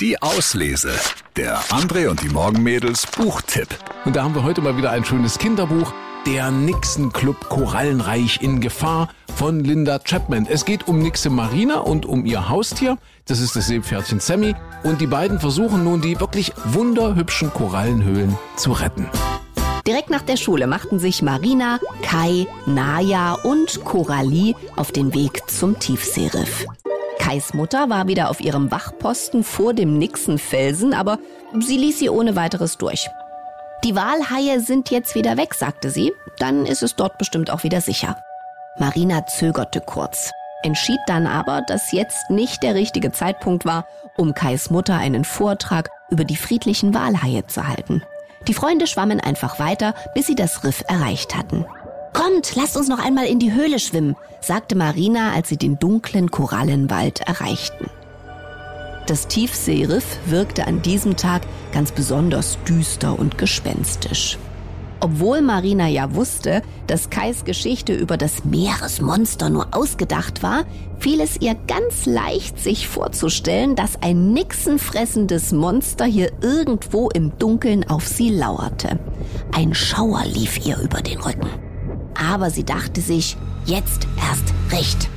Die Auslese. Der André und die Morgenmädels Buchtipp. Und da haben wir heute mal wieder ein schönes Kinderbuch. Der Nixon Club Korallenreich in Gefahr von Linda Chapman. Es geht um Nixe Marina und um ihr Haustier. Das ist das Seepferdchen Sammy. Und die beiden versuchen nun die wirklich wunderhübschen Korallenhöhlen zu retten. Direkt nach der Schule machten sich Marina, Kai, Naya und Coralie auf den Weg zum Tiefseeriff. Kais Mutter war wieder auf ihrem Wachposten vor dem Nixenfelsen, aber sie ließ sie ohne weiteres durch. Die Walhaie sind jetzt wieder weg, sagte sie. Dann ist es dort bestimmt auch wieder sicher. Marina zögerte kurz, entschied dann aber, dass jetzt nicht der richtige Zeitpunkt war, um Kais Mutter einen Vortrag über die friedlichen Walhaie zu halten. Die Freunde schwammen einfach weiter, bis sie das Riff erreicht hatten. Kommt, lasst uns noch einmal in die Höhle schwimmen, sagte Marina, als sie den dunklen Korallenwald erreichten. Das Tiefseeriff wirkte an diesem Tag ganz besonders düster und gespenstisch. Obwohl Marina ja wusste, dass Kais Geschichte über das Meeresmonster nur ausgedacht war, fiel es ihr ganz leicht, sich vorzustellen, dass ein nixenfressendes Monster hier irgendwo im Dunkeln auf sie lauerte. Ein Schauer lief ihr über den Rücken. Aber sie dachte sich, jetzt erst recht.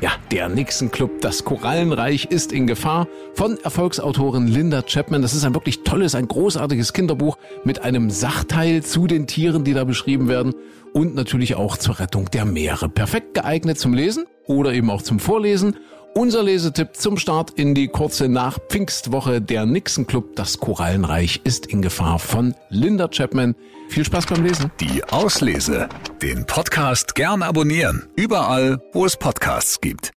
Ja, der Nixon Club, das Korallenreich ist in Gefahr von Erfolgsautorin Linda Chapman. Das ist ein wirklich tolles, ein großartiges Kinderbuch mit einem Sachteil zu den Tieren, die da beschrieben werden und natürlich auch zur Rettung der Meere. Perfekt geeignet zum Lesen oder eben auch zum Vorlesen. Unser Lesetipp zum Start in die kurze Nach-Pfingstwoche. Der Nixon Club, das Korallenreich ist in Gefahr von Linda Chapman. Viel Spaß beim Lesen. Die Auslese. Den Podcast gern abonnieren. Überall, wo es Podcasts gibt.